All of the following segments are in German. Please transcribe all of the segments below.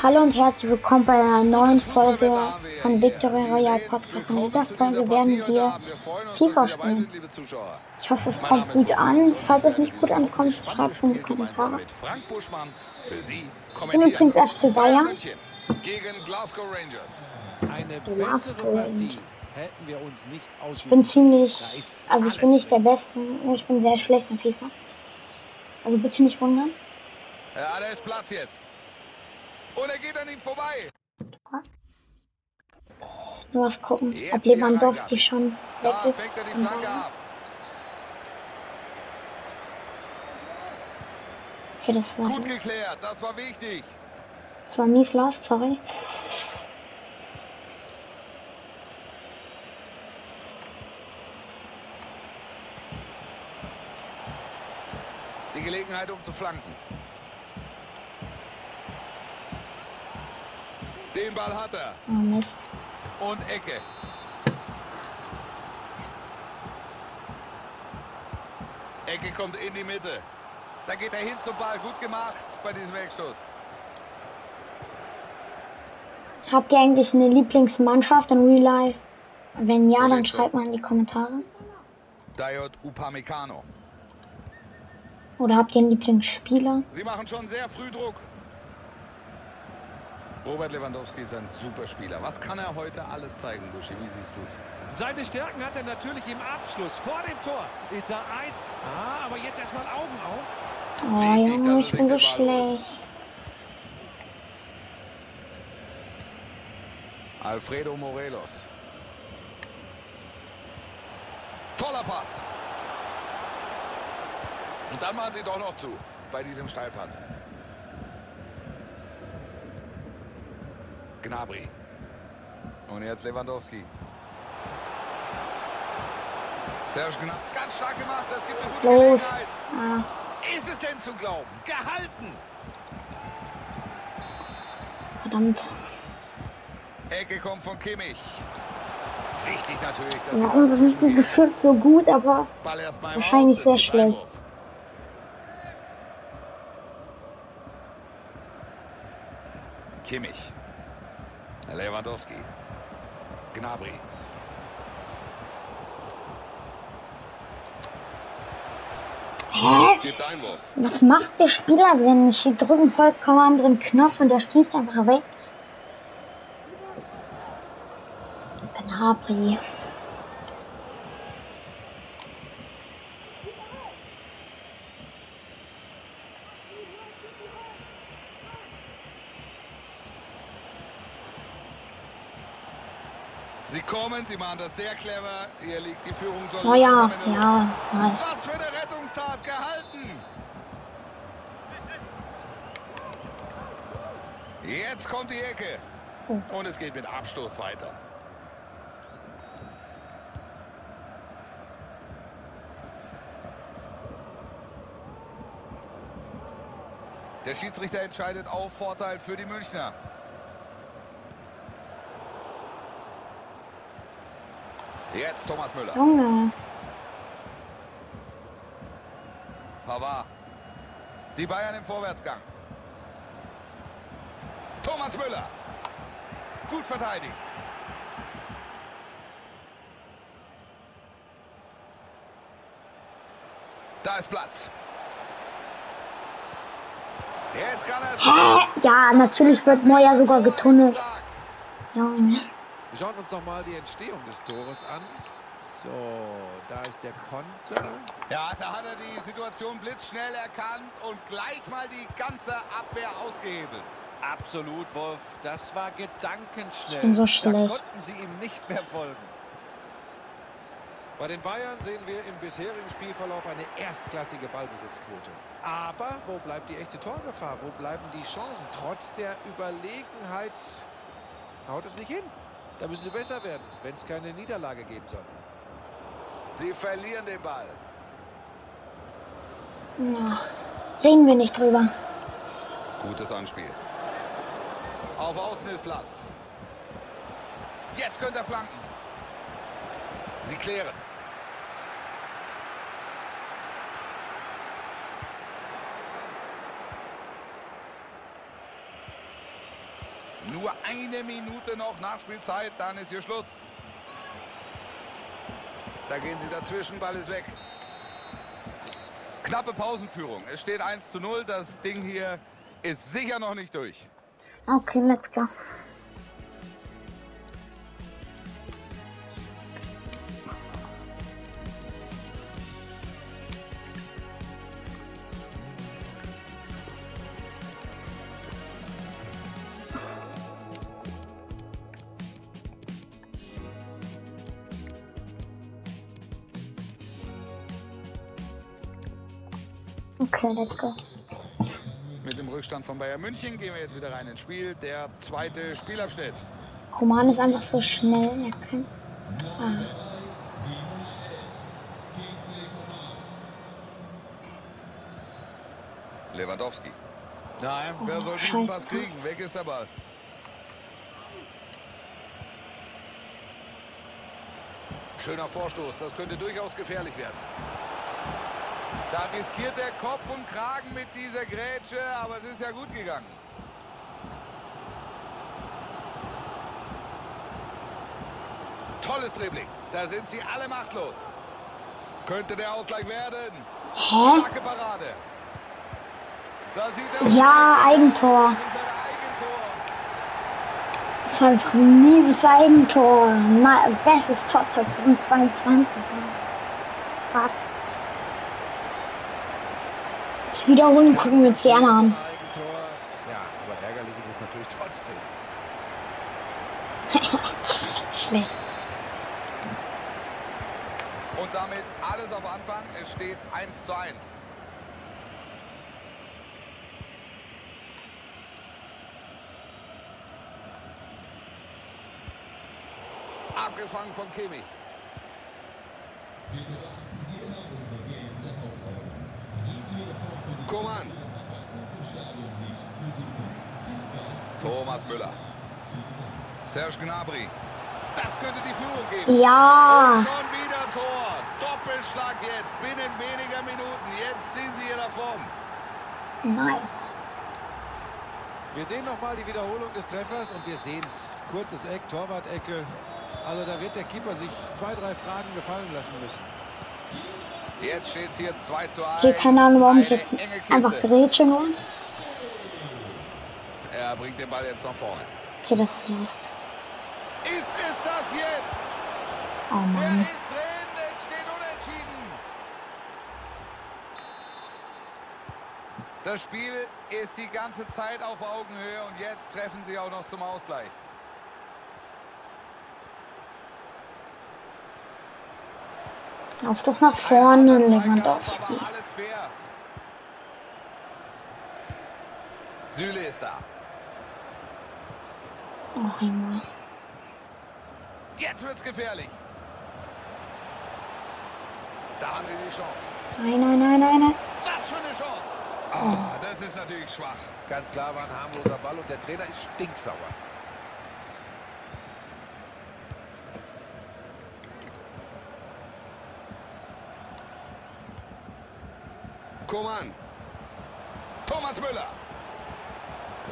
Hallo und herzlich willkommen bei einer neuen Folge von Victory Royale Podcast. In dieser Folge werden wir FIFA spielen. Ich hoffe, es kommt gut an. Falls es nicht gut ankommt, schreibt es in die Kommentare. Ich bin übrigens FC Bayern. Gegen Glasgow Rangers. Ich bin ziemlich, also ich bin nicht der. Beste. Ich bin sehr schlecht in FIFA. Also bitte nicht wundern. Ja, da ist Platz jetzt. Und er geht an ihm vorbei. Nur was gucken, Jetzt ob Lewandowski Reingabe. schon weg Da ist. fängt er die Flanke ab. Okay, das war, Gut geklärt, das war wichtig. das war mies lost, sorry. Die Gelegenheit, um zu flanken. Den Ball hat er. Oh Mist. Und Ecke. Ecke kommt in die Mitte. Da geht er hin zum Ball. Gut gemacht bei diesem Eckschuss. Habt ihr eigentlich eine Lieblingsmannschaft in Real Life? Wenn ja, dann schreibt mal in die Kommentare. Dayot Upamecano. Oder habt ihr einen Lieblingsspieler? Sie machen schon sehr früh Druck. Robert Lewandowski ist ein super Spieler. Was kann er heute alles zeigen, Buschi? Wie siehst du es? Seine Stärken hat er natürlich im Abschluss. Vor dem Tor ist er Eis. Ah, aber jetzt erstmal Augen auf. Oh Wichtig, er ich bin so schlecht. Alfredo Morelos. Toller Pass. Und dann machen sie doch noch zu bei diesem Steilpass. Gnabry. Und jetzt Lewandowski. Serge Gnabry. Ganz stark gemacht. Das gibt eine gute Los. Gelegenheit. Ah, Ist es denn zu glauben? Gehalten. verdammt. Ecke kommt von Kimmich. Wichtig natürlich, dass Warum sind sie gefühlt so gut, aber Wahrscheinlich sehr schlecht. Kimmich. Lewandowski. Gnabry. hä? Was macht der Spieler denn? Ich drücke vollkommen anderen Knopf und der schießt einfach weg. Gnabry. Sie kommen, sie machen das sehr clever. Hier liegt die Führung. soll Oh ja, ja, nice. Was für eine Rettungstat gehalten. Jetzt kommt die Ecke. Oh. Und es geht mit Abstoß weiter. Der Schiedsrichter entscheidet auf Vorteil für die Münchner. Jetzt Thomas Müller. Junge. Pavard. Die Bayern im Vorwärtsgang. Thomas Müller. Gut verteidigt. Da ist Platz. Jetzt kann er. Hä? Ja, natürlich wird Neuer sogar getunnelt. Junge. Wir schauen uns noch mal die Entstehung des Tores an. So, da ist der Konter. Ja, da hat er die Situation blitzschnell erkannt und gleich mal die ganze Abwehr ausgehebelt. Absolut, Wolf. Das war gedankenschnell. Ich bin so Da schlecht. konnten sie ihm nicht mehr folgen. Bei den Bayern sehen wir im bisherigen Spielverlauf eine erstklassige Ballbesitzquote. Aber wo bleibt die echte Torgefahr? Wo bleiben die Chancen? Trotz der Überlegenheit haut es nicht hin. Da müssen sie besser werden, wenn es keine Niederlage geben soll. Sie verlieren den Ball. Ja. Reden wir nicht drüber. Gutes Anspiel. Auf Außen ist Platz. Jetzt könnte er flanken. Sie klären. Nur eine Minute noch Nachspielzeit, dann ist hier Schluss. Da gehen sie dazwischen, Ball ist weg. Knappe Pausenführung. Es steht 1 zu 0. Das Ding hier ist sicher noch nicht durch. Okay, let's go. Okay, let's go. Mit dem Rückstand von Bayern München gehen wir jetzt wieder rein ins Spiel. Der zweite Spielabschnitt. Roman ist einfach so schnell. Er kann... ah. Lewandowski. Nein, Oh, wer soll diesen Pass kriegen? Weg ist der Ball. Schöner Vorstoß, das könnte durchaus gefährlich werden. Da riskiert der Kopf und Kragen mit dieser Grätsche, aber es ist ja gut gegangen. Tolles Dribbling. Da sind sie alle machtlos. Könnte der Ausgleich werden. Hä? Starke Parade. Er Ja, Eigentor. Das ist ein Eigentor. Das war ein mieses Eigentor. Bestes Tor 2022. Fuck. Die Wiederholung gucken wir uns gerne an. Ja, aber ärgerlich ist es natürlich trotzdem. Schlecht. Und damit alles auf Anfang. Es steht 1 zu 1. Abgefangen von Kimmich. Koman. Thomas Müller. Serge Gnabry. Das könnte die Führung geben. Ja. Und schon wieder Tor. Doppelschlag jetzt. Binnen weniger Minuten. Jetzt ziehen sie hier davon. Nice. Wir sehen nochmal die Wiederholung des Treffers und wir sehen es. Kurzes Eck, Torwart-Ecke. Also da wird der Keeper sich zwei, drei Fragen gefallen lassen müssen. Jetzt steht es hier 2 zu 1. Okay, keine Ahnung, warum ich jetzt einfach Grätsche nur. Er bringt den Ball jetzt nach vorne. Okay, das ist Lust. Ist es das jetzt? Oh Mann. ist drin. Es steht unentschieden. Das Spiel ist die ganze Zeit auf Augenhöhe und jetzt treffen sie auch noch zum Ausgleich. Aufstoß nach vorne, Lewandowski. aber alles fair. Süle ist da. Oh, Junge. Jetzt wird's gefährlich. Da haben sie die Chance. Nein, nein, nein, nein, nein. Was für eine Chance. Ah, das ist natürlich schwach. Ganz klar war ein harmloser Ball und der Trainer ist stinksauer. Koman. Thomas Müller.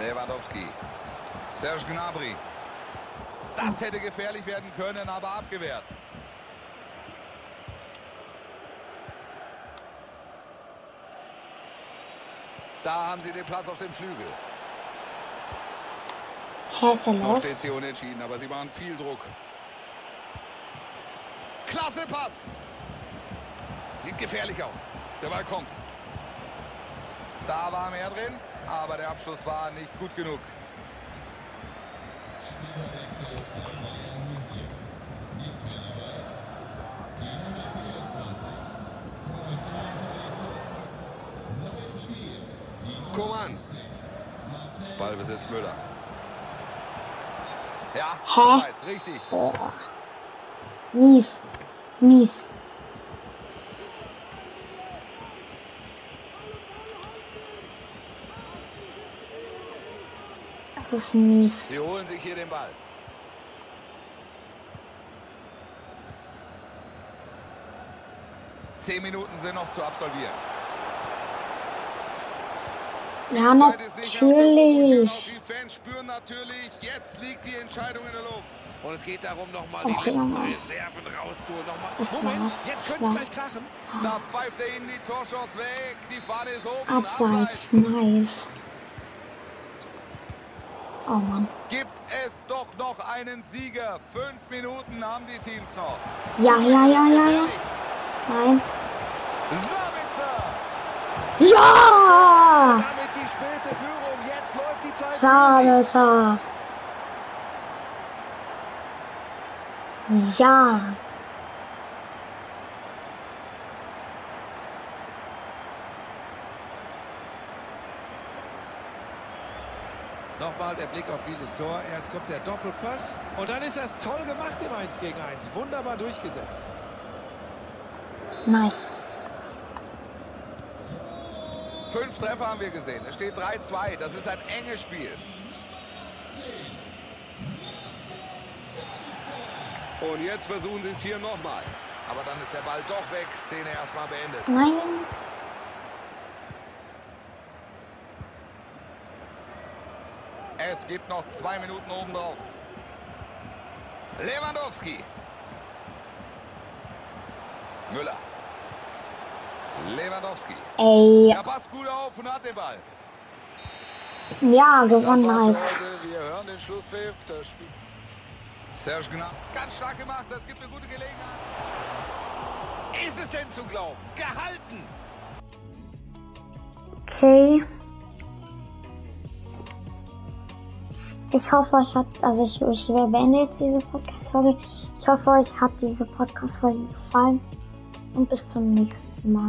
Lewandowski. Serge Gnabry. Das hätte gefährlich werden können, aber abgewehrt. Da haben sie den Platz auf dem Flügel. Noch steht sie unentschieden, aber sie machen viel Druck. Klasse Pass. Sieht gefährlich aus. Der Ball kommt. Da war mehr drin, aber der Abschluss war nicht gut genug. Koman. Ballbesitz Müller. Ja, abseits, richtig. Mies. Mies. Das ist mies. Sie holen sich hier den Ball. Zehn Minuten sind noch zu absolvieren. Ja, natürlich. Auch die Fans spüren natürlich, jetzt liegt die Entscheidung in der Luft. Und es geht darum, nochmal Och, die letzten Junge. Reserven rauszuholen. Nochmal. Moment, jetzt könnte es gleich krachen. Da pfeift er ihnen die Torchance weg. Die Fahne ist oben. Abseits. Nice. Oh Mann. Gibt es doch noch einen Sieger. Fünf Minuten haben die Teams noch. Ja, ja, ja, ja, ja. Nein. Sabitzer. Ja! Damit die späte Führung. Jetzt läuft die Zeit. Sabitzer. Ja. Nochmal der Blick auf dieses Tor. Erst kommt der Doppelpass. Und dann ist das toll gemacht im 1 gegen 1. Wunderbar durchgesetzt. Nice. Fünf Treffer haben wir gesehen. Es steht 3-2. Das ist ein enges Spiel. Und jetzt versuchen sie es hier nochmal. Aber dann ist der Ball doch weg. Szene erstmal beendet. Nein. Es gibt noch zwei Minuten obendrauf. Lewandowski. Müller. Lewandowski. Ey. Er passt gut auf und hat den Ball. Ja, gewonnen. Nice. heute. Wir hören den Schlusspfiff. Das Spiel. Serge Gnabry. Ganz stark gemacht. Das gibt eine gute Gelegenheit. Ist es denn zu glauben? Gehalten. Okay. Ich hoffe, euch hat, also ich, ich beende jetzt diese Podcast-Folge. Ich hoffe, euch hat diese Podcast-Folge gefallen. Und bis zum nächsten Mal.